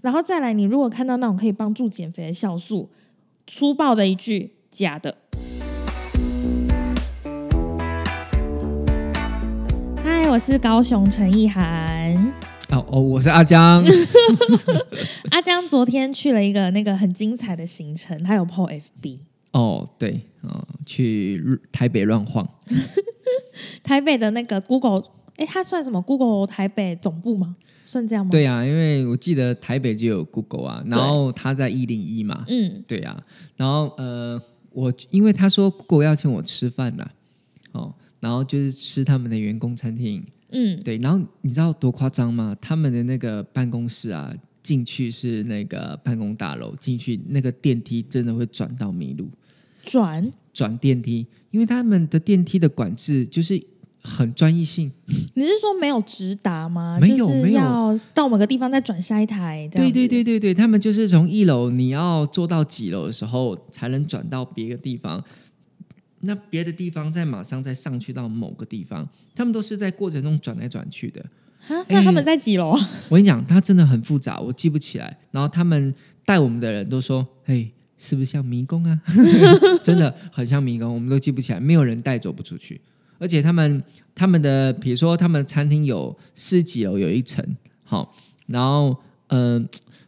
然后再来，你如果看到那种可以帮助减肥的酵素，粗暴的一句假的。嗨，我是高雄陈意涵。哦哦，我是阿江。阿江昨天去了一个那个很精彩的行程，他有 PO FB。哦，对，嗯，去台北乱晃。台北的那个 Google，哎，它算什么？Google 台北总部吗？算这样吗？对呀，因为我记得台北就有 Google 啊，然后他在一零一嘛。嗯，对呀，然后呃，我因为他说 Google 要请我吃饭呐，哦，然后就是吃他们的员工餐厅。嗯，对，然后你知道多夸张吗？他们的那个办公室啊，进去是那个办公大楼，进去那个电梯真的会转到迷路。转转电梯，因为他们的电梯的管制就是很专一性。你是说没有直达吗？没有，没有到某个地方再转下一台。对对对对对，他们就是从一楼你要坐到几楼的时候才能转到别的地方，那别的地方再马上再上去到某个地方，他们都是在过程中转来转去的。那他们在几楼？我跟你讲，他真的很复杂，我记不起来。然后他们带我们的人都说：“嘿。”是不是像迷宫啊？真的很像迷宫，我们都记不起来，没有人带走不出去。而且他们他们的，比如说他们餐厅有十几楼有一层，好，然后嗯，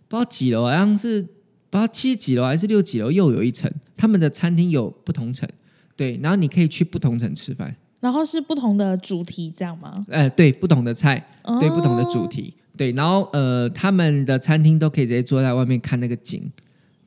不知道几楼，好像是不知道七几楼还是六几楼又有一层。他们的餐厅有不同层，对，然后你可以去不同层吃饭，然后是不同的主题，这样吗？哎，对，不同的菜，对，不同的主题，对，然后呃，他们的餐厅都可以直接坐在外面看那个景。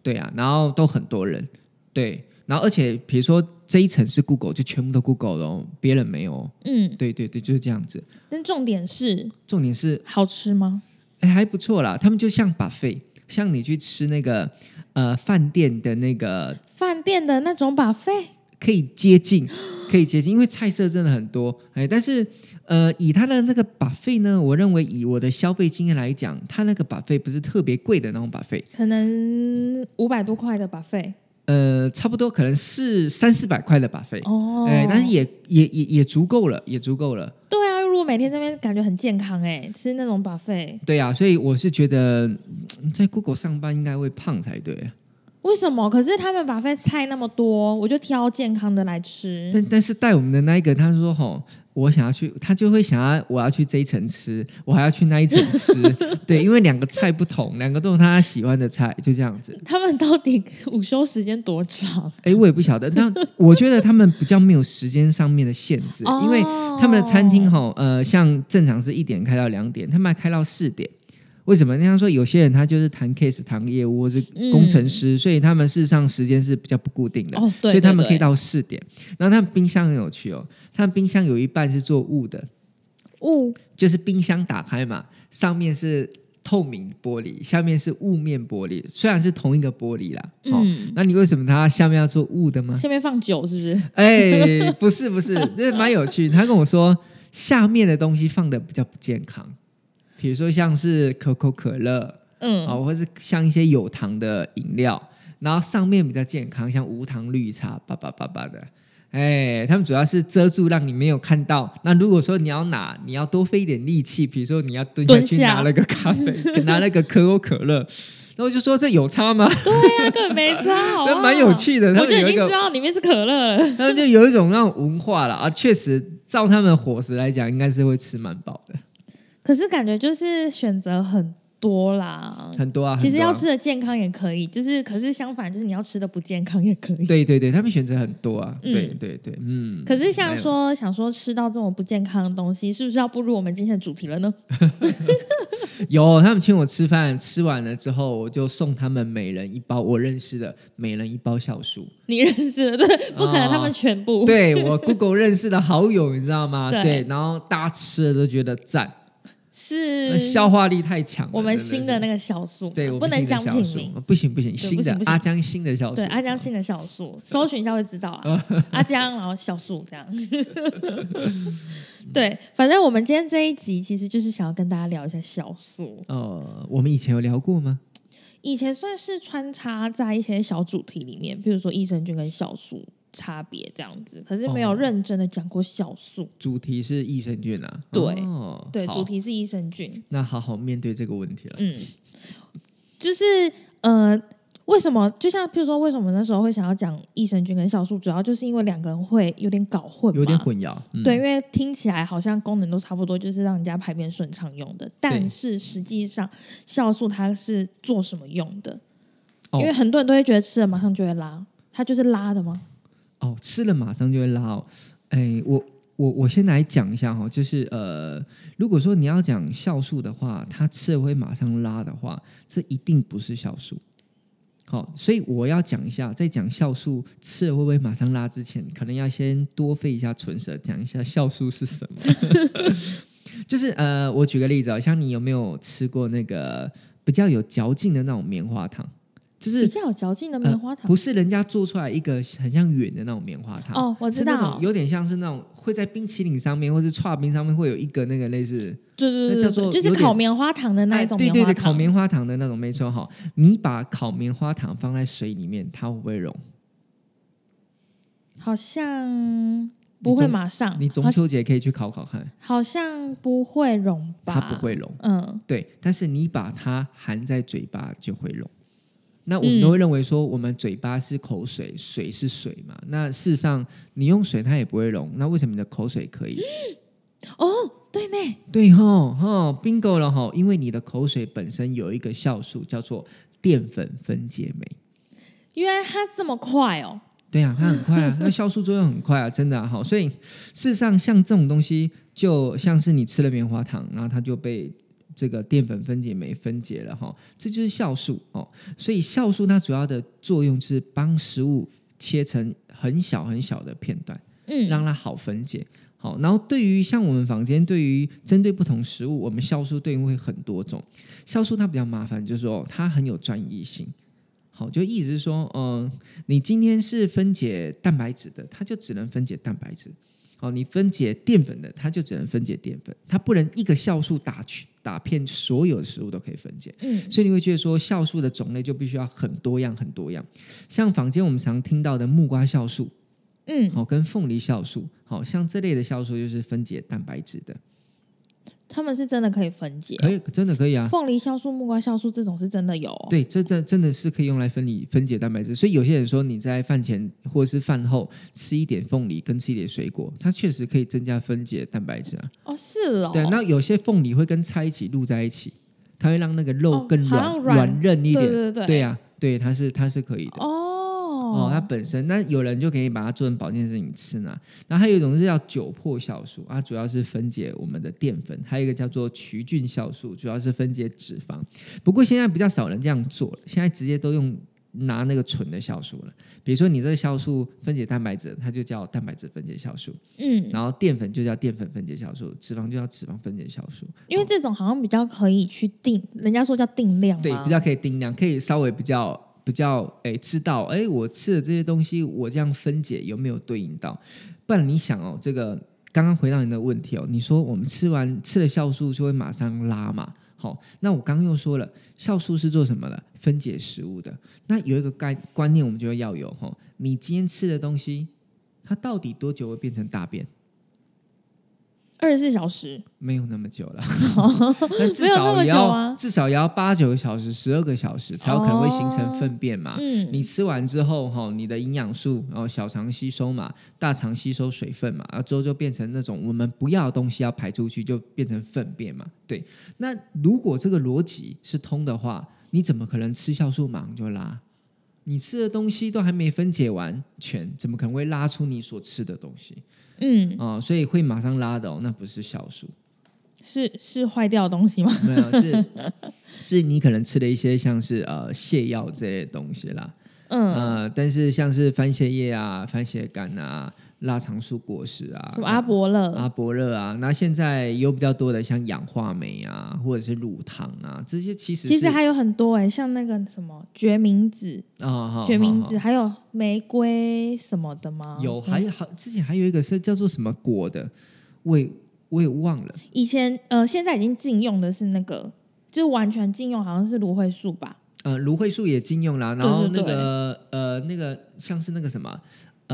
对啊，然后都很多人，对，然后而且比如说这一层是 Google，就全部都 Google 了，别人没有。嗯，对对对，就是这样子。但重点是，重点是好吃吗？哎，还不错啦。他们就像把费，像你去吃那个呃饭店的那个饭店的那种把费，可以接近，可以接近，因为菜色真的很多。哎，但是。呃，以他的那个把费呢，我认为以我的消费经验来讲，他那个把费不是特别贵的那种把费，可能五百多块的把费，呃，差不多可能是三四百块的把费哦，哎，但是也也也也足够了，也足够了。对啊，如果每天这边感觉很健康，哎，吃那种把费，对啊，所以我是觉得在 Google 上班应该会胖才对。为什么？可是他们把费菜那么多，我就挑健康的来吃。但但是带我们的那一个，他说吼。我想要去，他就会想要我要去这一层吃，我还要去那一层吃，对，因为两个菜不同，两个都是他喜欢的菜，就这样子。他们到底午休时间多长？哎，我也不晓得。但我觉得他们比较没有时间上面的限制，因为他们的餐厅哈，呃，像正常是一点开到两点，他们还开到四点。为什么？那样说，有些人他就是谈 case、谈业务，或是工程师，所以他们事实上时间是比较不固定的，所以他们可以到四点。然后他们冰箱很有趣哦，他们冰箱有一半是做雾的，雾就是冰箱打开嘛，上面是透明玻璃，下面是雾面玻璃，虽然是同一个玻璃啦。嗯，那你为什么它下面要做雾的吗？下面放酒是不是？哎，不是不是，那蛮有趣。他跟我说，下面的东西放的比较不健康。比如说像是可口可乐，嗯，啊，或是像一些有糖的饮料，然后上面比较健康，像无糖绿茶，叭叭叭叭的，哎，他们主要是遮住，让你没有看到。那如果说你要拿，你要多费一点力气，比如说你要蹲下去拿那个咖啡，拿那个可口可乐，那我就说这有差吗？对呀，根本没差，那蛮有趣的。我就已经知道里面是可乐了，他们就有一种那种文化了啊。确实，照他们伙食来讲，应该是会吃蛮饱的。可是感觉就是选择很多啦，很多啊。其实要吃的健康也可以，就是可是相反，就是你要吃的不健康也可以。对对对，他们选择很多啊。对对对，嗯。可是像说想说吃到这种不健康的东西，是不是要步入我们今天的主题了呢？有，他们请我吃饭，吃完了之后，我就送他们每人一包我认识的，每人一包酵素。你认识的，对，不可能他们全部。对我 Google 认识的好友，你知道吗？对，然后大家吃了都觉得赞。是消化力太强，我们新的那个酵素，对，不能讲品名，不行不行，新的阿江新的酵素，对，阿江新的酵素，搜寻一下会知道啊，阿江然后酵素这样，对，反正我们今天这一集其实就是想要跟大家聊一下酵素。呃，我们以前有聊过吗？以前算是穿插在一些小主题里面，比如说益生菌跟酵素。差别这样子，可是没有认真的讲过酵素。主题是益生菌啊，对，对，主题是益生菌。那好好面对这个问题了。嗯，就是呃。为什么？就像譬如说，为什么那时候会想要讲益生菌跟酵素，主要就是因为两个人会有点搞混，有点混淆。对，因为听起来好像功能都差不多，就是让人家排便顺畅用的。但是实际上，酵素它是做什么用的？因为很多人都会觉得吃了马上就会拉，它就是拉的吗？哦，吃了马上就会拉哦。哎，我我我先来讲一下哈，就是呃，如果说你要讲酵素的话，它吃了会马上拉的话，这一定不是酵素。好，所以我要讲一下，在讲酵素吃了会不会马上拉之前，可能要先多费一下唇舌，讲一下酵素是什么。就是呃，我举个例子啊，像你有没有吃过那个比较有嚼劲的那种棉花糖？就是比较有嚼劲的棉花糖，不是人家做出来一个很像圆的那种棉花糖哦，我知道，有点像是那种会在冰淇淋上面或是刨冰上面会有一个那个类似，对对对，叫做就是烤棉花糖的那种，对对对，烤棉花糖的那种没错哈。你把烤棉花糖放在水里面，它会不会融？好像不会马上。你中秋节可以去烤烤看，好像不会融吧？它不会融，嗯，对。但是你把它含在嘴巴就会融。那我们都会认为说，我们嘴巴是口水，水是水嘛？那事实上，你用水它也不会溶。那为什么你的口水可以？哦，对呢，对哈哈，bingo 了哈！因为你的口水本身有一个酵素叫做淀粉分解酶。原来它这么快哦？对啊，它很快啊，那酵素作用很快啊，真的啊。好，所以事实上，像这种东西，就像是你吃了棉花糖，然后它就被。这个淀粉分解酶分解了哈，这就是酵素哦。所以酵素它主要的作用是帮食物切成很小很小的片段，嗯，让它好分解。好，然后对于像我们房间，对于针对不同食物，我们酵素对应会很多种。酵素它比较麻烦，就是说它很有专一性。好，就意思是说，嗯，你今天是分解蛋白质的，它就只能分解蛋白质。哦，你分解淀粉的，它就只能分解淀粉，它不能一个酵素打去打遍所有的食物都可以分解。嗯，所以你会觉得说酵素的种类就必须要很多样很多样。像坊间我们常听到的木瓜酵素，嗯，好，跟凤梨酵素，好像这类的酵素就是分解蛋白质的。他们是真的可以分解，可以真的可以啊。凤梨酵素、木瓜酵素这种是真的有。对，这这真的是可以用来分离分解蛋白质。所以有些人说你在饭前或者是饭后吃一点凤梨，跟吃一点水果，它确实可以增加分解蛋白质啊。哦，是哦。对，那有些凤梨会跟菜一起录在一起，它会让那个肉更软软韧一点。对对对，对呀，对，它是它是可以的。哦。哦，它本身那有人就可以把它做成保健食品吃呢。然后还有一种是叫酒粕酵素，它主要是分解我们的淀粉；还有一个叫做曲菌酵素，主要是分解脂肪。不过现在比较少人这样做了，现在直接都用拿那个纯的酵素了。比如说你这个酵素分解蛋白质，它就叫蛋白质分解酵素。嗯，然后淀粉就叫淀粉分解酵素，脂肪就叫脂肪分解酵素。因为这种好像比较可以去定，人家说叫定量，对，比较可以定量，可以稍微比较。比较诶，知道诶，我吃的这些东西，我这样分解有没有对应到？不然你想哦，这个刚刚回答你的问题哦，你说我们吃完吃了酵素就会马上拉嘛？好，那我刚又说了，酵素是做什么的？分解食物的。那有一个概观念，我们就要有哈，你今天吃的东西，它到底多久会变成大便？二十四小时没有那么久了，至少也要至少也要八九个小时、十二个小时才有可能会形成粪便嘛。嗯，你吃完之后哈，你的营养素然后小肠吸收嘛，大肠吸收水分嘛，然后之后就变成那种我们不要的东西要排出去，就变成粪便嘛。对，那如果这个逻辑是通的话，你怎么可能吃酵素马上就拉？你吃的东西都还没分解完全，怎么可能会拉出你所吃的东西？嗯哦，所以会马上拉的哦，那不是酵素，是是坏掉的东西吗？没有，是 是你可能吃了一些像是呃泻药这些东西啦。嗯呃，但是像是番茄叶啊、番茄干啊。腊肠素果实啊，什么阿伯乐、阿伯乐啊，那现在有比较多的像氧化酶啊，或者是乳糖啊，这些其实其实还有很多哎，像那个什么决明子啊，决明子，还有玫瑰什么的吗？有，还有好之前还有一个是叫做什么果的，我也我也忘了。以前呃，现在已经禁用的是那个，就完全禁用，好像是芦荟素吧？呃，芦荟素也禁用了，然后那个呃，那个像是那个什么。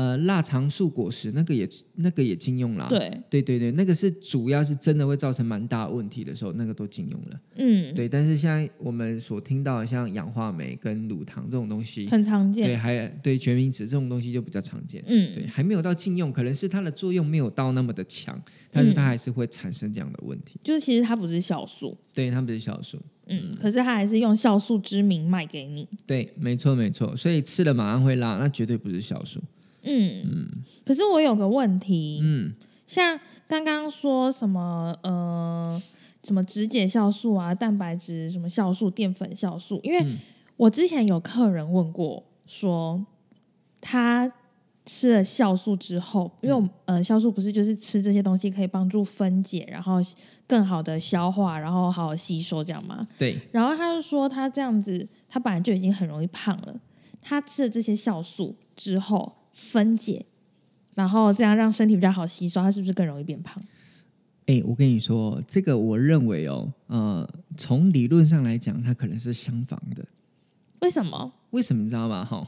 呃，腊肠素果实那个也那个也禁用了。对对对对，那个是主要是真的会造成蛮大问题的时候，那个都禁用了。嗯，对。但是现在我们所听到的像氧化酶跟乳糖这种东西，很常见。对，还对决明子这种东西就比较常见。嗯，对，还没有到禁用，可能是它的作用没有到那么的强，但是它还是会产生这样的问题。就是其实它不是酵素，对，它不是酵素。嗯，可是它还是用酵素之名卖给你。对，没错没错，所以吃了马上会拉，那绝对不是酵素。嗯嗯，可是我有个问题，嗯，像刚刚说什么呃，什么脂解酵素啊，蛋白质什么酵素，淀粉酵素，因为我之前有客人问过，说他吃了酵素之后，因为呃，酵素不是就是吃这些东西可以帮助分解，然后更好的消化，然后好好吸收这样吗？对。然后他就说他这样子，他本来就已经很容易胖了，他吃了这些酵素之后。分解，然后这样让身体比较好吸收，它是不是更容易变胖？哎，我跟你说，这个我认为哦，呃，从理论上来讲，它可能是相反的。为什么？为什么你知道吗？哈，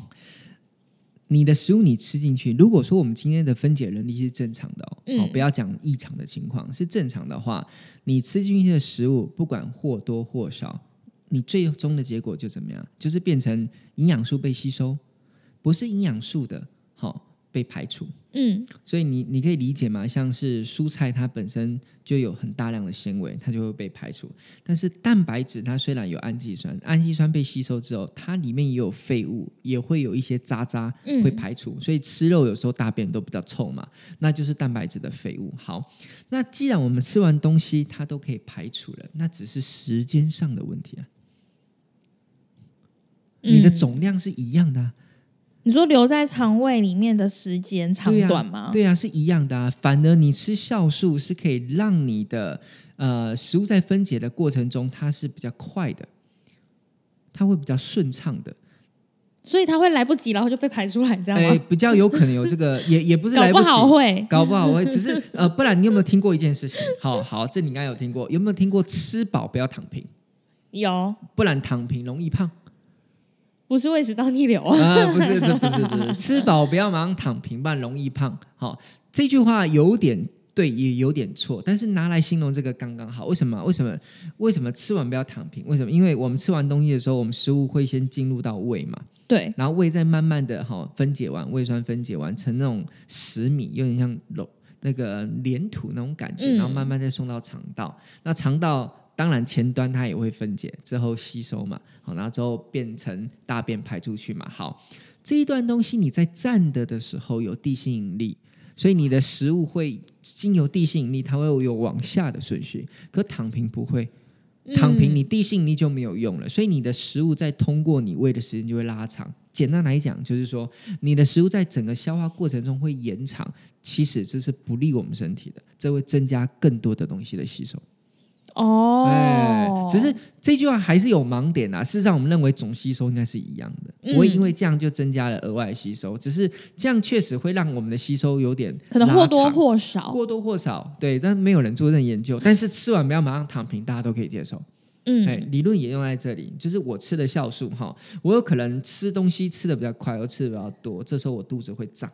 你的食物你吃进去，如果说我们今天的分解能力是正常的哦，不要讲异常的情况，是正常的话，你吃进去的食物不管或多或少，你最终的结果就怎么样？就是变成营养素被吸收，不是营养素的。好，被排除。嗯，所以你你可以理解吗？像是蔬菜，它本身就有很大量的纤维，它就会被排除。但是蛋白质它虽然有氨基酸，氨基酸被吸收之后，它里面也有废物，也会有一些渣渣会排除。所以吃肉有时候大便都比较臭嘛，那就是蛋白质的废物。好，那既然我们吃完东西它都可以排除了，那只是时间上的问题啊。你的总量是一样的。你说留在肠胃里面的时间长短吗？对啊，是一样的啊。反而你吃酵素是可以让你的呃食物在分解的过程中，它是比较快的，它会比较顺畅的。所以它会来不及，然后就被排出来，这样吗？比较有可能有这个，也也不是搞不好会，搞不好会。只是呃，不然你有没有听过一件事情？好好，这你应该有听过。有没有听过吃饱不要躺平？有，不然躺平容易胖。不是胃食道逆流啊！不是，这不是，不是吃饱不要马上躺平，不然容易胖。好，这句话有点对，也有点错，但是拿来形容这个刚刚好。为什么？为什么？为什么吃完不要躺平？为什么？因为我们吃完东西的时候，我们食物会先进入到胃嘛，对，然后胃再慢慢的哈分解完，胃酸分解完成那种食米，有点像肉那个粘土那种感觉，然后慢慢再送到肠道，那肠道。当然，前端它也会分解之后吸收嘛，好，然后之后变成大便排出去嘛。好，这一段东西你在站的的时候有地心引力，所以你的食物会经由地心引力，它会有往下的顺序。可躺平不会，躺平你地心引力就没有用了，所以你的食物在通过你胃的时间就会拉长。简单来讲，就是说你的食物在整个消化过程中会延长，其实这是不利我们身体的，这会增加更多的东西的吸收。哦，只是这句话还是有盲点啊。事实上，我们认为总吸收应该是一样的，不会因为这样就增加了额外吸收。只是这样确实会让我们的吸收有点可能或多或少，或多或少对。但没有人做任研究。但是吃完不要马上躺平，大家都可以接受。嗯，哎，理论也用在这里，就是我吃的酵素哈，我有可能吃东西吃的比较快，又吃的比较多，这时候我肚子会胀。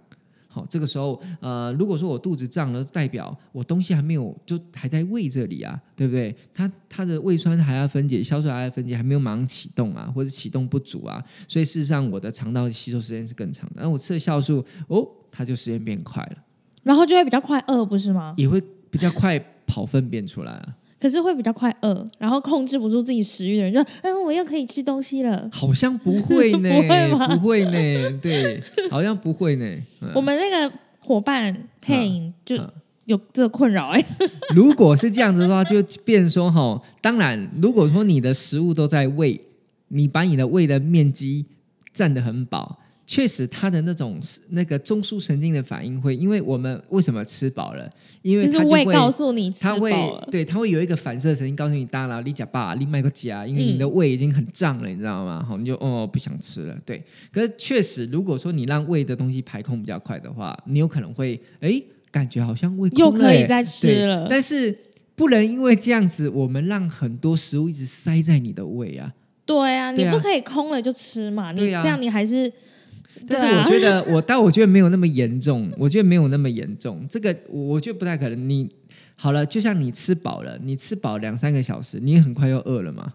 好，这个时候，呃，如果说我肚子胀了，代表我东西还没有，就还在胃这里啊，对不对？它它的胃酸还要分解，酵素还要分解，还没有马上启动啊，或者启动不足啊，所以事实上我的肠道吸收时间是更长的。然后我吃的酵素，哦，它就时间变快了，然后就会比较快饿，不是吗？也会比较快跑粪便出来啊。可是会比较快饿，然后控制不住自己食欲的人就，嗯，我又可以吃东西了。好像不会呢，不会吗？不会呢，对，好像不会呢。我们那个伙伴配音就有这个困扰哎。如果是这样子的话，就变说哈，当然，如果说你的食物都在胃，你把你的胃的面积占得很饱。确实，他的那种那个中枢神经的反应会，因为我们为什么吃饱了？因为他就会告诉你吃饱了，对，他会有一个反射神经告诉你大脑，你假爸，你买个假，因为你的胃已经很胀了，你知道吗？好，你就哦不想吃了。对，可是确实，如果说你让胃的东西排空比较快的话，你有可能会哎感觉好像胃又可以再吃了，但是不能因为这样子，我们让很多食物一直塞在你的胃啊。对啊，你不可以空了就吃嘛，你这样你还是。但是我觉得我，但我觉得没有那么严重，我觉得没有那么严重。这个我觉得不太可能。你好了，就像你吃饱了，你吃饱两三个小时，你很快又饿了吗？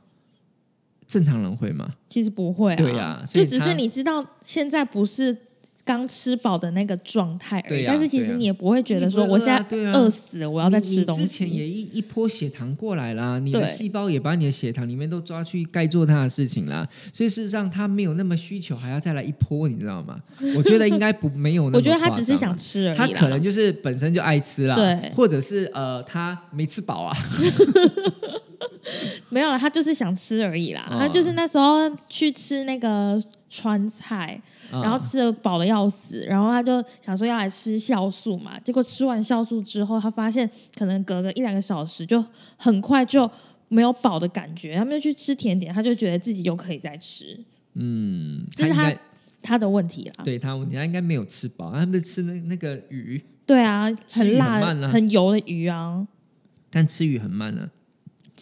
正常人会吗？其实不会，啊对呀，就只是你知道现在不是。刚吃饱的那个状态而已，但是其实你也不会觉得说我现在饿死了，我要再吃东西。之前也一一波血糖过来啦，你的细胞也把你的血糖里面都抓去该做它的事情啦，所以事实上他没有那么需求，还要再来一波，你知道吗？我觉得应该不没有，我觉得他只是想吃而已，他可能就是本身就爱吃啦，对，或者是呃他没吃饱啊，没有了，他就是想吃而已啦，他就是那时候去吃那个川菜。然后吃了饱的要死，然后他就想说要来吃酵素嘛，结果吃完酵素之后，他发现可能隔个一两个小时就很快就没有饱的感觉，他们就去吃甜点，他就觉得自己又可以再吃。嗯，这是他他的问题啦。对他问题，他应该没有吃饱，他们吃那那个鱼。对啊，很辣、很油的鱼啊。但吃鱼很慢呢。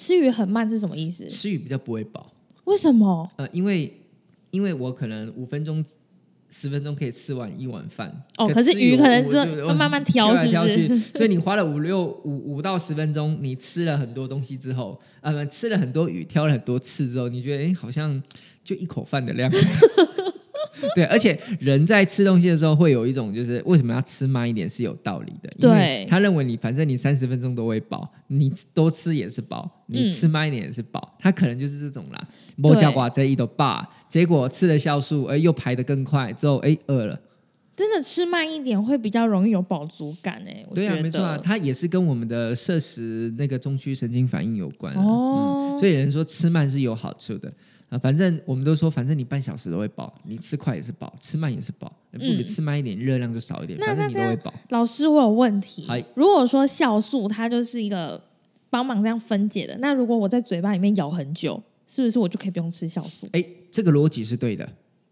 吃鱼很慢是什么意思？吃鱼比较不会饱。为什么？呃，因为因为我可能五分钟。十分钟可以吃完一碗饭哦，可是鱼可能是要慢慢挑，是不是？所以你花了五六五五到十分钟，你吃了很多东西之后，呃，吃了很多鱼，挑了很多刺之后，你觉得哎，好像就一口饭的量。对，而且人在吃东西的时候会有一种，就是为什么要吃慢一点是有道理的。对，他认为你反正你三十分钟都会饱，你多吃也是饱，你吃慢一点也是饱。他可能就是这种啦。莫加寡这一都罢，结果吃了酵素，哎，又排的更快，之后哎饿了。真的吃慢一点会比较容易有饱足感哎。对啊，没错啊，它也是跟我们的摄食那个中区神经反应有关哦。所以人说吃慢是有好处的。啊，反正我们都说，反正你半小时都会饱，你吃快也是饱，吃慢也是饱，不比吃慢一点，热量就少一点，反正你都会饱。老师，我有问题。如果说酵素它就是一个帮忙这样分解的，那如果我在嘴巴里面咬很久，是不是我就可以不用吃酵素？哎，这个逻辑是对的，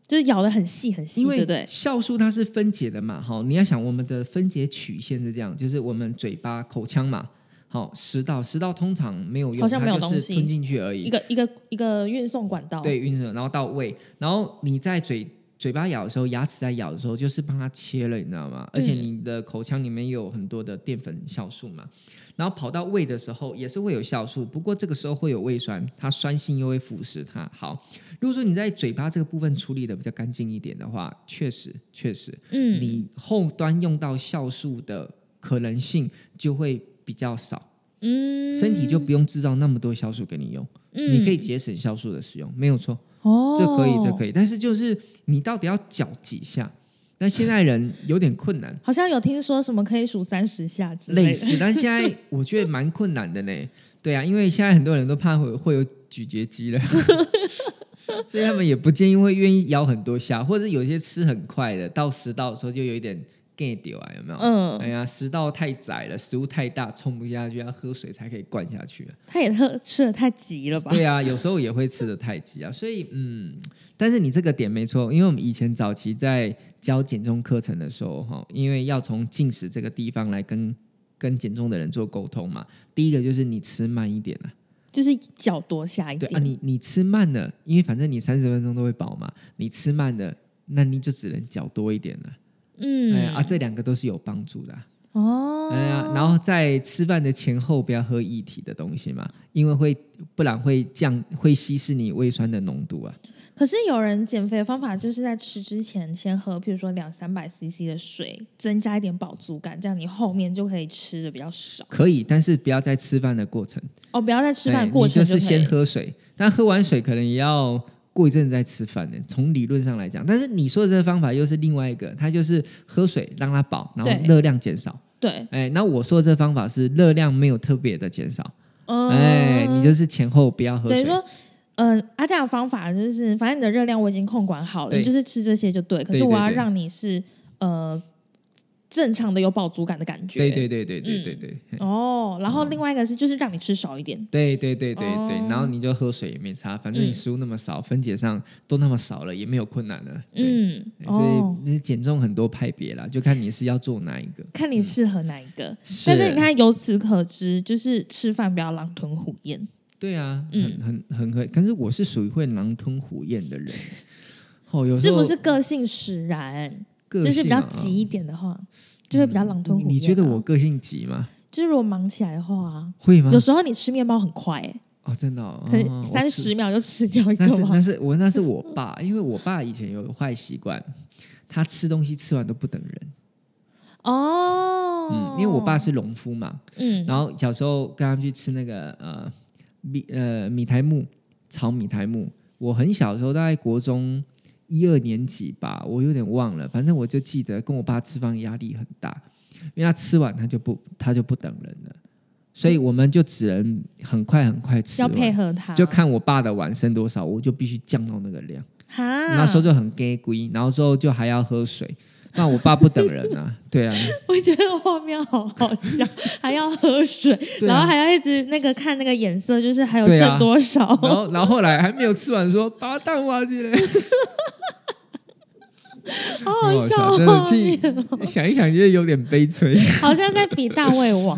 就是咬的很细很细，对不对？酵素它是分解的嘛，哈，你要想我们的分解曲线是这样，就是我们嘴巴口腔嘛。好，食道食道通常没有用，它就是吞进去而已。一个一个一个运送管道，对，运送然后到胃，然后你在嘴嘴巴咬的时候，牙齿在咬的时候，就是帮它切了，你知道吗？而且你的口腔里面有很多的淀粉酵素嘛，然后跑到胃的时候也是会有酵素，不过这个时候会有胃酸，它酸性又会腐蚀它。好，如果说你在嘴巴这个部分处理的比较干净一点的话，确实确实，嗯，你后端用到酵素的可能性就会。比较少，嗯，身体就不用制造那么多酵素给你用，嗯，你可以节省酵素的使用，没有错，哦，这可以，这可以，但是就是你到底要搅几下？那现在人有点困难，好像有听说什么可以数三十下之类似，但现在我觉得蛮困难的呢。对啊，因为现在很多人都怕会会有咀嚼肌了，所以他们也不建议会愿意咬很多下，或者有些吃很快的，到食道的时候就有一点。Get 掉啊？有没有？嗯，哎呀，食道太窄了，食物太大，冲不下去，要喝水才可以灌下去他也喝吃的太急了吧？对啊，有时候也会吃的太急啊。所以，嗯，但是你这个点没错，因为我们以前早期在教减重课程的时候，哈，因为要从进食这个地方来跟跟减重的人做沟通嘛。第一个就是你吃慢一点啊，就是脚多下一点啊。你你吃慢了，因为反正你三十分钟都会饱嘛，你吃慢了，那你就只能脚多一点了。嗯，哎啊，这两个都是有帮助的哦。哎呀，然后在吃饭的前后不要喝液体的东西嘛，因为会不然会降会稀释你胃酸的浓度啊。可是有人减肥的方法就是在吃之前先喝，譬如说两三百 CC 的水，增加一点饱足感，这样你后面就可以吃的比较少。可以，但是不要在吃饭的过程哦，不要在吃饭过程就是先喝水，但喝完水可能也要。过一阵子再吃饭呢？从理论上来讲，但是你说的这个方法又是另外一个，它就是喝水让它饱，然后热量减少。对，哎，那我说的这方法是热量没有特别的减少。哎，你就是前后不要喝水。等于说，嗯，阿这样的方法就是，反正你的热量我已经控管好了，你就是吃这些就对。可是我要让你是呃。正常的有饱足感的感觉，对对对对对对对。哦，然后另外一个是就是让你吃少一点，对对对对对，然后你就喝水也没差，反正你食物那么少，分解上都那么少了，也没有困难了。嗯，所以你减重很多派别啦，就看你是要做哪一个，看你适合哪一个。但是你看，由此可知，就是吃饭不要狼吞虎咽。对啊，很很很可，可是我是属于会狼吞虎咽的人。哦，有是不是个性使然？就是比较急一点的话，就会比较狼吞虎咽。你觉得我个性急吗？就是如果忙起来的话，会吗？有时候你吃面包很快，哎，哦，真的，可能三十秒就吃掉一个。那是那是我那是我爸，因为我爸以前有坏习惯，他吃东西吃完都不等人。哦，嗯，因为我爸是农夫嘛，嗯，然后小时候跟他们去吃那个呃米呃米苔木炒米苔木，我很小的时候大概国中一二年级吧，我有点忘了，反正我就记得跟我爸吃饭压力很大，因为他吃完他就不他就不等人了，所以我们就只能很快很快吃，要配合他，就看我爸的碗剩多少，我就必须降到那个量，哈，那时候就很 gay 龟，然后之后就还要喝水。那我爸不等人啊，对啊，我觉得画面好好笑，还要喝水，然后还要一直那个看那个颜色，就是还有剩多少，然后然后后来还没有吃完，说把蛋挖进来，好好笑，真的，想一想觉得有点悲催，好像在比大胃王。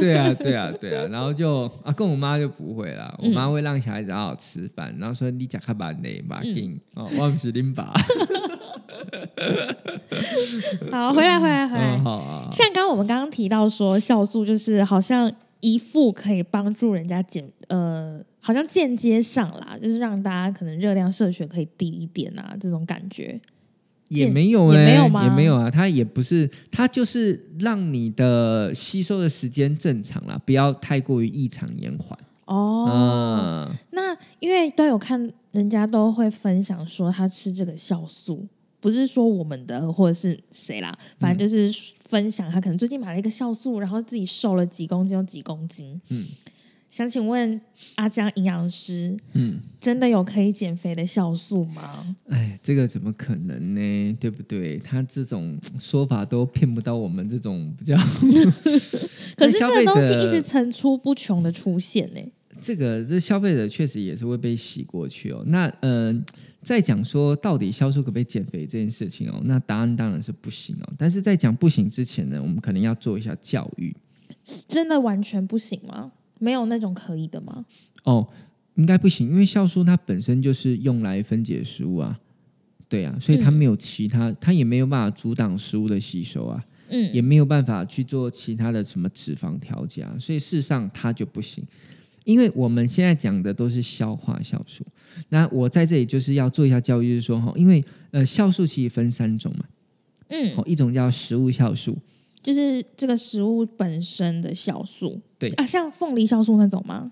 对啊对啊对啊，然后就啊跟我妈就不会啦，我妈会让小孩子好好吃饭，然后说你讲开把内把劲哦，忘记拎把。好，回来，回来，回来。像刚刚我们刚刚提到说，酵素就是好像一副可以帮助人家减，呃，好像间接上啦，就是让大家可能热量摄取可以低一点啊，这种感觉也没有，也没有吗？也没有啊，它也不是，它就是让你的吸收的时间正常啦，不要太过于异常延缓。哦，那因为都有看人家都会分享说，他吃这个酵素。不是说我们的或者是谁啦，反正就是分享他可能最近买了一个酵素，然后自己瘦了几公斤，有几公斤。嗯，想请问阿江营养师，嗯，真的有可以减肥的酵素吗？哎，这个怎么可能呢？对不对？他这种说法都骗不到我们这种比较。可是这个东西一直层出不穷的出现呢。这个这消费者确实也是会被洗过去哦。那嗯。在讲说到底销售可不可以减肥这件事情哦，那答案当然是不行哦。但是在讲不行之前呢，我们可能要做一下教育。真的完全不行吗？没有那种可以的吗？哦，应该不行，因为酵素它本身就是用来分解食物啊，对啊，所以它没有其他，它也没有办法阻挡食物的吸收啊，嗯，也没有办法去做其他的什么脂肪调节，所以事实上它就不行。因为我们现在讲的都是消化酵素，那我在这里就是要做一下教育，就是说哈，因为呃酵素其实分三种嘛，嗯，一种叫食物酵素，就是这个食物本身的酵素，对啊，像凤梨酵素那种吗？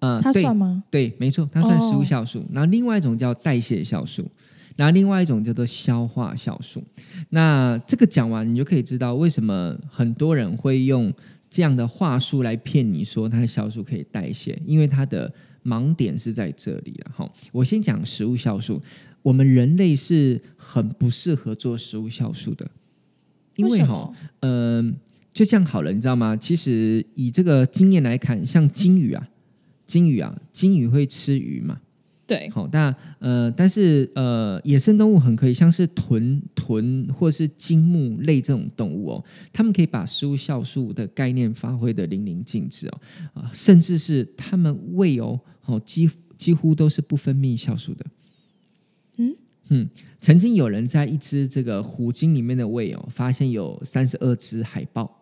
嗯，它算吗？对，没错，它算食物酵素。然后另外一种叫代谢酵素，然后另外一种叫做消化酵素。那这个讲完，你就可以知道为什么很多人会用。这样的话术来骗你说它的酵素可以代谢，因为它的盲点是在这里了。哈，我先讲食物酵素，我们人类是很不适合做食物酵素的，因为哈，嗯，就这样好了，你知道吗？其实以这个经验来看，像金鱼啊，金鱼啊，金鱼会吃鱼嘛？对，好，但呃，但是呃，野生动物很可以，像是豚、豚或是金木类这种动物哦，它们可以把食物酵素的概念发挥的淋漓尽致哦，啊，甚至是它们胃哦，哦，几几乎都是不分泌酵素的。嗯嗯，曾经有人在一只这个虎鲸里面的胃哦，发现有三十二只海豹。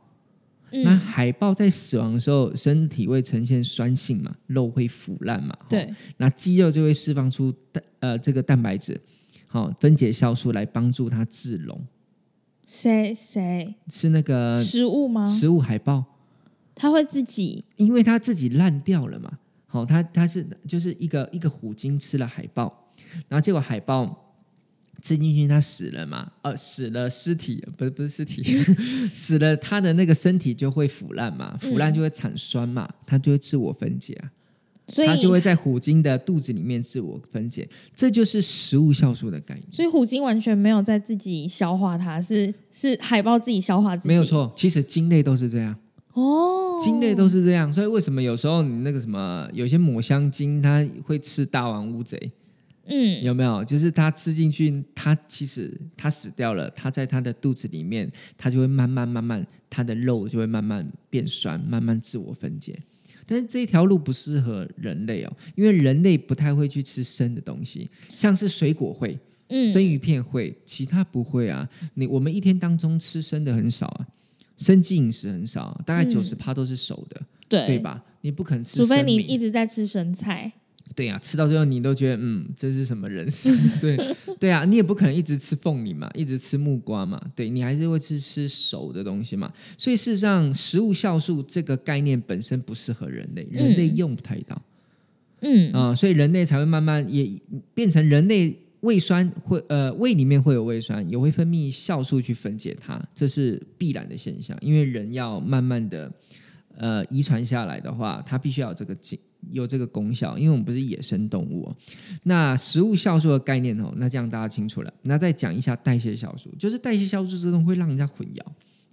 那海豹在死亡的时候，身体会呈现酸性嘛，肉会腐烂嘛，对，那肌肉就会释放出蛋呃这个蛋白质，好分解酵素来帮助它自溶。谁谁是那个食物吗？食物海豹，它会自己，因为它自己烂掉了嘛，好，它它是就是一个一个虎鲸吃了海豹，然后结果海豹。吃进去，它死了嘛？呃，死了，尸体不是不是尸体，死了，它的那个身体就会腐烂嘛，腐烂就会产酸嘛，它就会自我分解啊，所以它就会在虎鲸的肚子里面自我分解，这就是食物酵素的概念。所以虎鲸完全没有在自己消化，它是是海豹自己消化自己，没有错。其实鲸类都是这样哦，鲸类都是这样，所以为什么有时候你那个什么有些抹香鲸它会吃大王乌贼？嗯，有没有？就是它吃进去，它其实它死掉了，它在它的肚子里面，它就会慢慢慢慢，它的肉就会慢慢变酸，慢慢自我分解。但是这一条路不适合人类哦，因为人类不太会去吃生的东西，像是水果会，生鱼片会，其他不会啊。你我们一天当中吃生的很少啊，生计饮食很少，大概九十趴都是熟的，对对吧？你不可能吃，除非你一直在吃生菜。对呀，吃到最后你都觉得，嗯，这是什么人生？对对啊，你也不可能一直吃凤梨嘛，一直吃木瓜嘛，对你还是会吃吃熟的东西嘛。所以事实上，食物酵素这个概念本身不适合人类，人类用不太到。嗯啊，所以人类才会慢慢也变成人类胃酸会呃胃里面会有胃酸，也会分泌酵素去分解它，这是必然的现象。因为人要慢慢的呃遗传下来的话，它必须要有这个劲。有这个功效，因为我们不是野生动物。那食物酵素的概念哦，那这样大家清楚了。那再讲一下代谢酵素，就是代谢酵素这种会让人家混淆。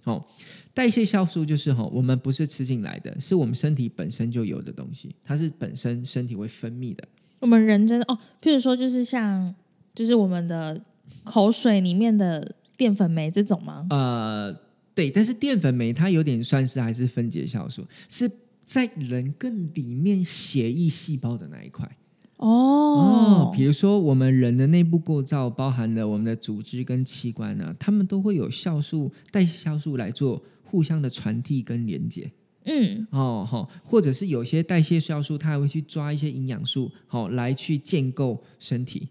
哦，代谢酵素就是哈，我们不是吃进来的，是我们身体本身就有的东西，它是本身身体会分泌的。我们人真的哦，譬如说就是像就是我们的口水里面的淀粉酶这种吗？呃，对，但是淀粉酶它有点算是还是分解酵素是。在人更里面血液细胞的那一块哦，比如说我们人的内部构造包含了我们的组织跟器官啊，他们都会有酵素代谢酵素来做互相的传递跟连接。嗯，哦好，或者是有些代谢酵素，它还会去抓一些营养素，好来去建构身体。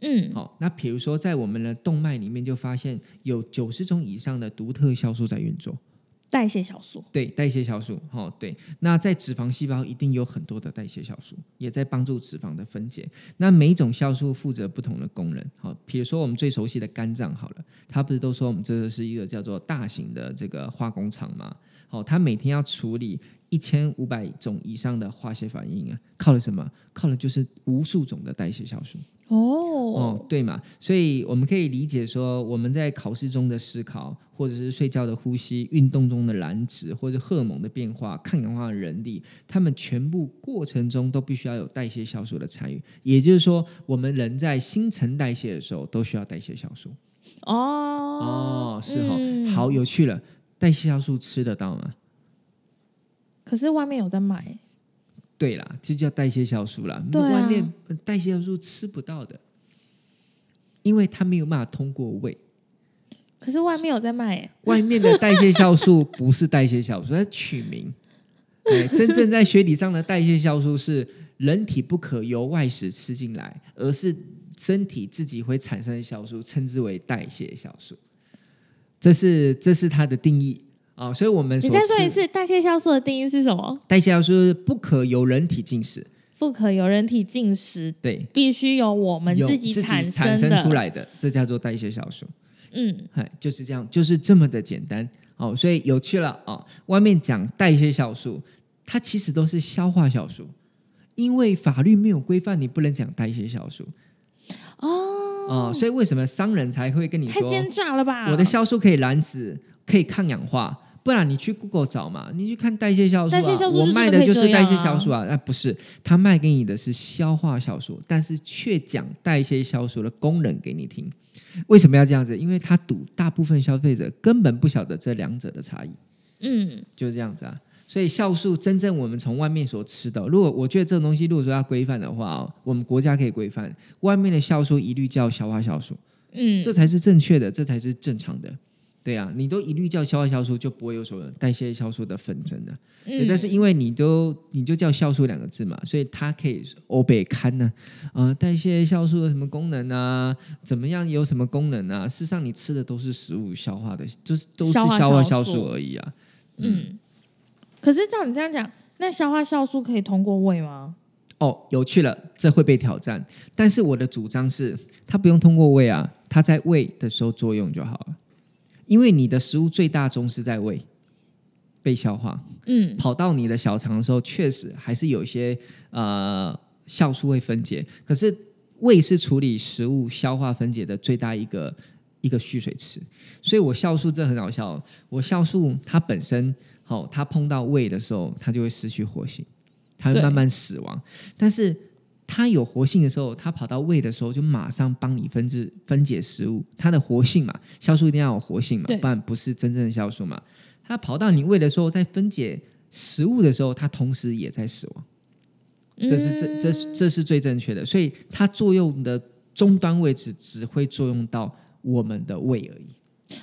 嗯，好，那比如说在我们的动脉里面就发现有九十种以上的独特酵素在运作。代谢酵素，对代谢酵素，哦，对。那在脂肪细胞一定有很多的代谢酵素，也在帮助脂肪的分解。那每一种酵素负责不同的功能，好，比如说我们最熟悉的肝脏，好了，它不是都说我们这个是一个叫做大型的这个化工厂吗？好，它每天要处理一千五百种以上的化学反应啊，靠的什么？靠的就是无数种的代谢酵素。哦哦，对嘛，所以我们可以理解说，我们在考试中的思考，或者是睡觉的呼吸、运动中的燃脂，或者荷尔蒙的变化、抗氧化的能力，他们全部过程中都必须要有代谢酵素的参与。也就是说，我们人在新陈代谢的时候，都需要代谢酵素。哦哦，是哈，好有趣了，代谢酵素吃得到吗？可是外面有在卖。对啦，就叫代谢酵素啦。外面代谢酵素吃不到的，因为它没有办法通过胃。可是外面有在卖，外面的代谢酵素不是代谢酵素，它取名。真正在学理上的代谢酵素是人体不可由外食吃进来，而是身体自己会产生的酵素，称之为代谢酵素。这是这是它的定义。啊，所以我们你再说一次，代谢酵素的定义是什么？代谢酵素是不可由人体进食，不可由人体进食，对，必须由我们自己产生出来的，这叫做代谢酵素。嗯，哎，就是这样，就是这么的简单。哦，所以有趣了啊！外面讲代谢酵素，它其实都是消化酵素，因为法律没有规范，你不能讲代谢酵素。哦，哦，所以为什么商人才会跟你说太奸诈了吧？我的酵素可以燃脂，可以抗氧化。不然你去 Google 找嘛，你去看代谢酵素啊，我卖的就是代谢酵素啊，那不是他卖给你的是消化酵素，但是却讲代谢酵素的功能给你听，为什么要这样子？因为他赌大部分消费者根本不晓得这两者的差异，嗯，就是这样子啊。所以酵素真正我们从外面所吃的，如果我觉得这种东西如果说要规范的话哦，我们国家可以规范，外面的酵素一律叫消化酵素，嗯，这才是正确的，这才是正常的。对啊，你都一律叫消化酵素，就不会有所代谢酵素的纷争的。对，但是因为你都你就叫酵素两个字嘛，所以它可以欧北看呢。啊，代谢酵素有什么功能啊？怎么样有什么功能啊？事实上，你吃的都是食物消化的，就是都是消化酵素而已啊。嗯。可是照你这样讲，那消化酵素可以通过胃吗？哦，有趣了，这会被挑战。但是我的主张是，它不用通过胃啊，它在胃的时候作用就好了。因为你的食物最大宗是在胃被消化，嗯，跑到你的小肠的时候，确实还是有些呃酵素会分解。可是胃是处理食物消化分解的最大一个一个蓄水池，所以我酵素这很好笑。我酵素它本身好，它碰到胃的时候，它就会失去活性，它会慢慢死亡。但是它有活性的时候，它跑到胃的时候，就马上帮你分制分解食物。它的活性嘛，酵素一定要有活性嘛，不然不是真正的酵素嘛。它跑到你胃的时候，在分解食物的时候，它同时也在死亡。这是这这是这是最正确的。所以它作用的终端位置只会作用到我们的胃而已。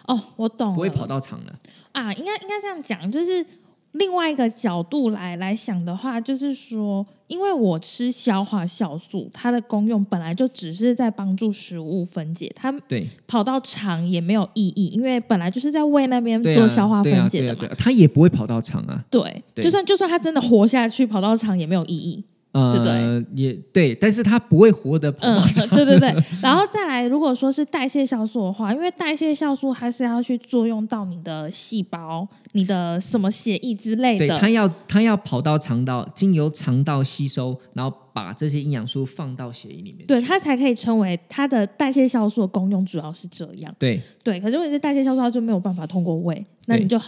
哦，我懂，不会跑到肠了啊。应该应该这样讲，就是另外一个角度来来想的话，就是说，因为我吃消化酵素，它的功用本来就只是在帮助食物分解，它对跑到肠也没有意义，因为本来就是在胃那边做消化分解的嘛，它也不会跑到肠啊。对，就算就算它真的活下去，跑到肠也没有意义。呃，也对，但是它不会活得跑长。对对对，然后再来，如果说是代谢酵素的话，因为代谢酵素它是要去作用到你的细胞、你的什么血液之类的，它要它要跑到肠道，经由肠道吸收，然后把这些营养素放到血液里面，对它才可以称为它的代谢酵素的功用主要是这样。对对，可是问题是代谢酵素它就没有办法通过胃，那你就。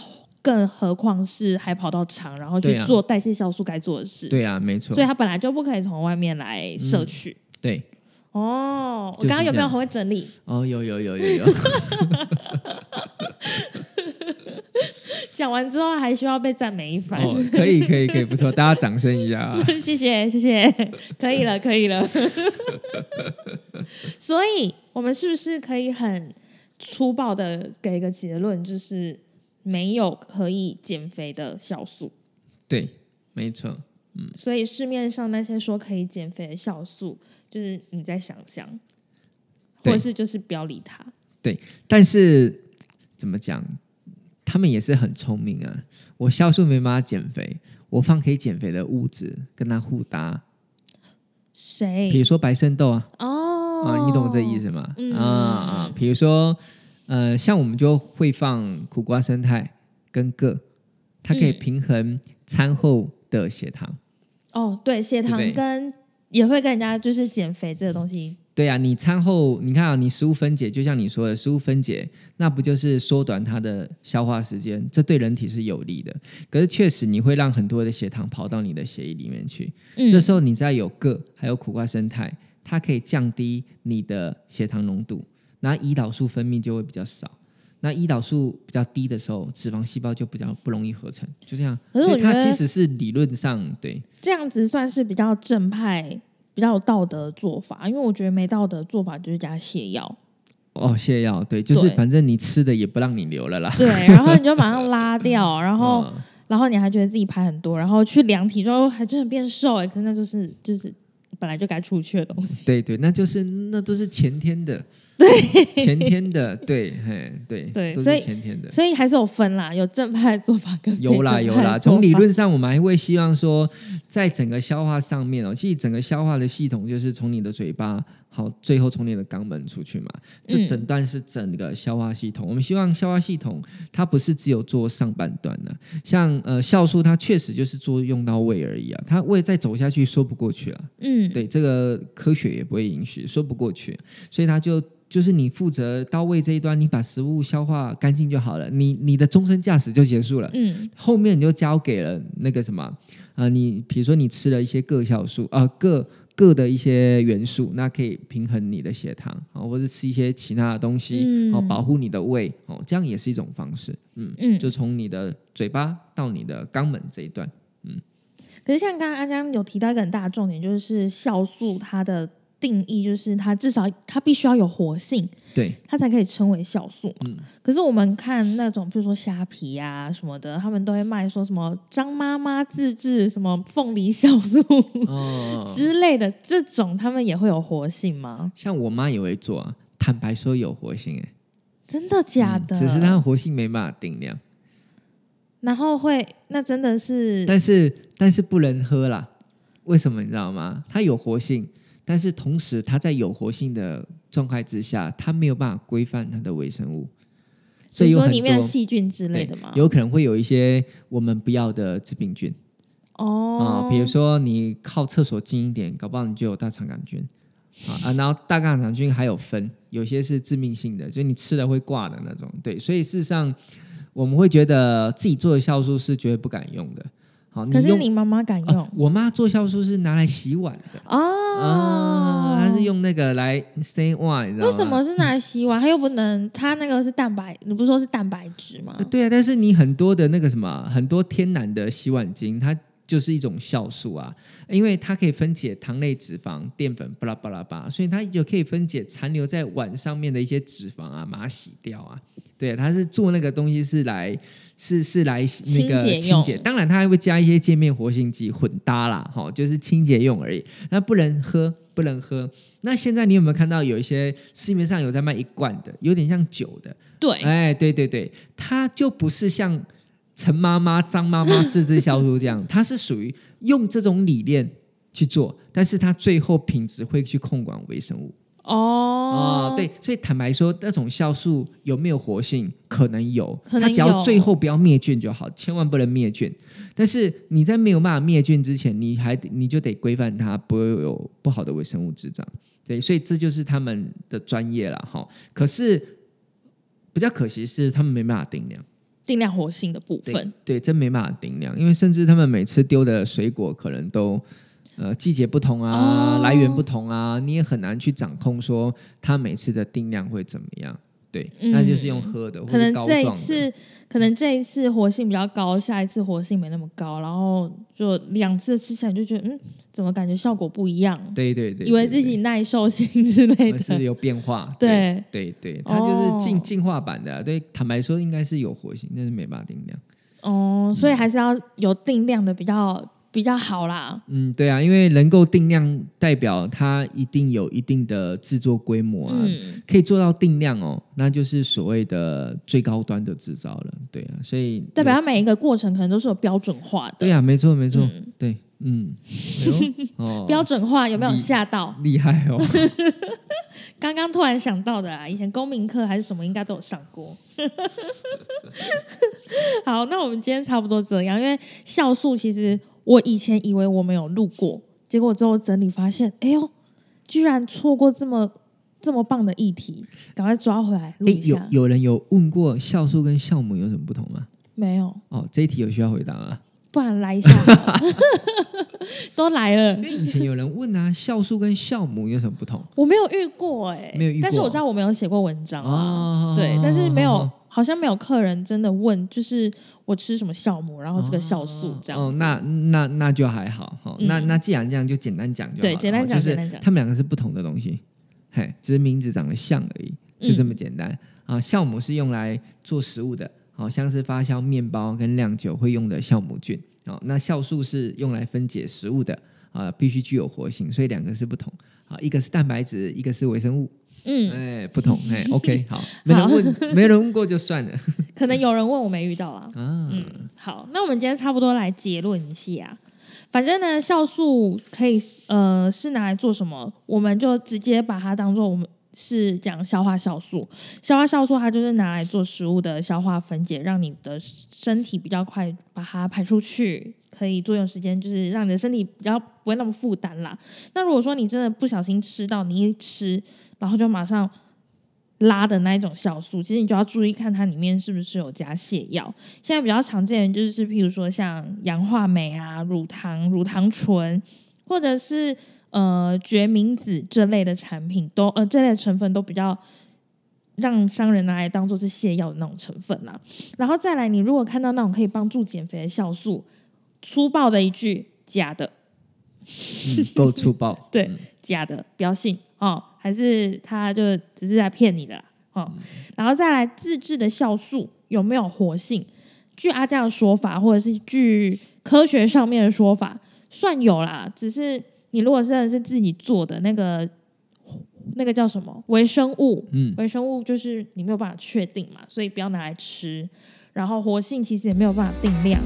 更何况是还跑到肠，然后去做代谢酵素该做的事。对啊，没错。所以它本来就不可以从外面来摄取。对。哦，我刚刚有没有很会整理？哦，有有有有有。讲完之后还需要被赞美一番。可以可以可以，不错，大家掌声一下。啊 谢谢谢谢，可以了可以了。所以我们是不是可以很粗暴的给一个结论，就是？没有可以减肥的酵素，对，没错，嗯，所以市面上那些说可以减肥的酵素，就是你在想象，或是就是不要理它。对，但是怎么讲，他们也是很聪明啊。我酵素没办法减肥，我放可以减肥的物质跟它互搭。谁？比如说白生豆啊，哦，啊，你懂这意思吗？啊啊，比如说。呃，像我们就会放苦瓜、生态跟铬，它可以平衡餐后的血糖。哦，对，血糖跟也会跟人家就是减肥这个东西。对啊，你餐后你看啊，你食物分解，就像你说的，食物分解那不就是缩短它的消化时间？这对人体是有利的。可是确实你会让很多的血糖跑到你的血液里面去。嗯，这时候你再有铬，还有苦瓜生态，它可以降低你的血糖浓度。那胰岛素分泌就会比较少，那胰岛素比较低的时候，脂肪细胞就比较不容易合成，就这样。所以它其实是理论上对这样子算是比较正派、比较有道德做法，因为我觉得没道德做法就是加泻药。哦，泻药对，就是反正你吃的也不让你流了啦。对，然后你就马上拉掉，然后然后你还觉得自己排很多，然后去量体重还真的变瘦哎，可是那就是就是本来就该出去的东西。对对，那就是那都是前天的。对，前天的，对，嘿，对，对，都是前天的，所以还是有分啦，有正派做法跟有啦有啦。从理论上，我们还会希望说，在整个消化上面哦，其实整个消化的系统就是从你的嘴巴，好，最后从你的肛门出去嘛。这整段是整个消化系统。我们希望消化系统它不是只有做上半段的，像呃酵素，它确实就是作用到胃而已啊，它胃再走下去说不过去了。嗯，对，这个科学也不会允许说不过去，所以它就。就是你负责到位这一端，你把食物消化干净就好了，你你的终身驾驶就结束了。嗯，后面你就交给了那个什么啊，你比如说你吃了一些各酵素啊，各各的一些元素，那可以平衡你的血糖啊，或者吃一些其他的东西哦，保护你的胃哦，这样也是一种方式。嗯嗯，就从你的嘴巴到你的肛门这一段。嗯，可是像刚刚阿江有提到一个很大的重点，就是酵素它的。定义就是它至少它必须要有活性，对，它才可以称为酵素。嗯，可是我们看那种，比如说虾皮啊什么的，他们都会卖说什么张妈妈自制什么凤梨酵素 之类的，这种他们也会有活性吗？像我妈也会做啊，坦白说有活性哎，真的假的？只是它活性没办法定量，然后会那真的是，但是但是不能喝啦，为什么你知道吗？它有活性。但是同时，它在有活性的状态之下，它没有办法规范它的微生物，所以有里面细菌之类的嘛？有可能会有一些我们不要的致病菌哦啊，比如说你靠厕所近一点，搞不好你就有大肠杆菌啊啊，然后大肠杆菌还有分，有些是致命性的，就你吃了会挂的那种。对，所以事实上我们会觉得自己做的酵素是绝对不敢用的。可是你妈妈敢用？我妈做酵素是拿来洗碗的哦，她是用那个来洗碗，你知道吗？为什么是拿来洗碗？它又不能，它那个是蛋白，你不是说是蛋白质吗？对啊，但是你很多的那个什么，很多天然的洗碗精，它就是一种酵素啊，因为它可以分解糖类、脂肪、淀粉，巴拉巴拉巴，所以它就可以分解残留在碗上面的一些脂肪啊，把它洗掉啊。对，它是做那个东西是来是是来那个清洁，当然它还会加一些界面活性剂混搭啦，哈，就是清洁用而已。那不能喝，不能喝。那现在你有没有看到有一些市面上有在卖一罐的，有点像酒的？对，哎，对对对，它就不是像。陈妈妈、张妈妈自制酵素这样，它是属于用这种理念去做，但是它最后品质会去控管微生物。哦，对，所以坦白说，那种酵素有没有活性？可能有，它只要最后不要灭菌就好，千万不能灭菌。但是你在没有办法灭菌之前，你还你就得规范它，不会有不好的微生物滋长。对，所以这就是他们的专业了哈。可是比较可惜是，他们没办法定量。定量活性的部分，对，真没办法定量，因为甚至他们每次丢的水果可能都，呃，季节不同啊，来源不同啊，你也很难去掌控说它每次的定量会怎么样。对，那就是用喝的，可能这一次，可能这一次活性比较高，下一次活性没那么高，然后就两次吃起来就觉得，嗯，怎么感觉效果不一样？对对对，以为自己耐受性之类的，是有变化。对对对，它就是进进化版的。对，坦白说应该是有活性，但是没办法定量。哦，所以还是要有定量的比较。比较好啦，嗯，对啊，因为能够定量，代表它一定有一定的制作规模啊，可以做到定量哦，那就是所谓的最高端的制造了，对啊，所以代表它每一个过程可能都是有标准化的，对啊，没错没错，对，嗯，标准化有没有吓到？厉害哦，刚刚突然想到的啊，以前公民课还是什么应该都有上过。好，那我们今天差不多这样，因为酵素其实。我以前以为我没有录过，结果之后整理发现，哎呦，居然错过这么这么棒的议题，赶快抓回来录一下。有有人有问过酵素跟酵母有什么不同吗？没有。哦，这一题有需要回答吗？不然来一下，都来了。因为以前有人问啊，酵素跟酵母有什么不同？我没有遇过，哎，没有遇过。但是我知道我没有写过文章啊，对，但是没有。好像没有客人真的问，就是我吃什么酵母，然后这个酵素这样。哦，那那那就还好哈。那那既然这样，就简单讲就好。对，简单讲，简单讲。他们两个是不同的东西，嘿，只是名字长得像而已，就这么简单啊。酵母是用来做食物的，好像是发酵面包跟酿酒会用的酵母菌。哦，那酵素是用来分解食物的啊，必须具有活性，所以两个是不同。啊，一个是蛋白质，一个是微生物。嗯，哎，不同，哎，OK，好，没人问，没人问过就算了。可能有人问我没遇到 啊。嗯，好，那我们今天差不多来结论一下。反正呢，酵素可以呃是拿来做什么，我们就直接把它当做我们是讲消化酵素。消化酵素它就是拿来做食物的消化分解，让你的身体比较快把它排出去，可以作用时间就是让你的身体比较不会那么负担啦。那如果说你真的不小心吃到，你一吃。然后就马上拉的那一种酵素，其实你就要注意看它里面是不是有加泻药。现在比较常见的就是，譬如说像氧化镁啊、乳糖、乳糖醇，或者是呃决明子这类的产品，都呃这类成分都比较让商人拿来当做是泻药的那种成分啦。然后再来，你如果看到那种可以帮助减肥的酵素，粗暴的一句假的，够粗暴，对，假的，不要信哦。还是他就只是在骗你的啦哦，然后再来自制的酵素有没有活性？据阿酱的说法，或者是据科学上面的说法，算有啦。只是你如果真的是自己做的那个，那个叫什么微生物？嗯，微生物就是你没有办法确定嘛，所以不要拿来吃。然后活性其实也没有办法定量，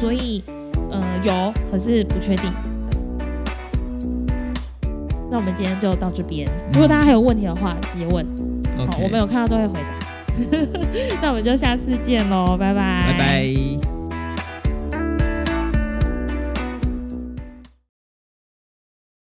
所以呃有，可是不确定。那我们今天就到这边。如果大家还有问题的话，直接问。好，我们有看到都会回答。那我们就下次见喽，拜拜。拜拜。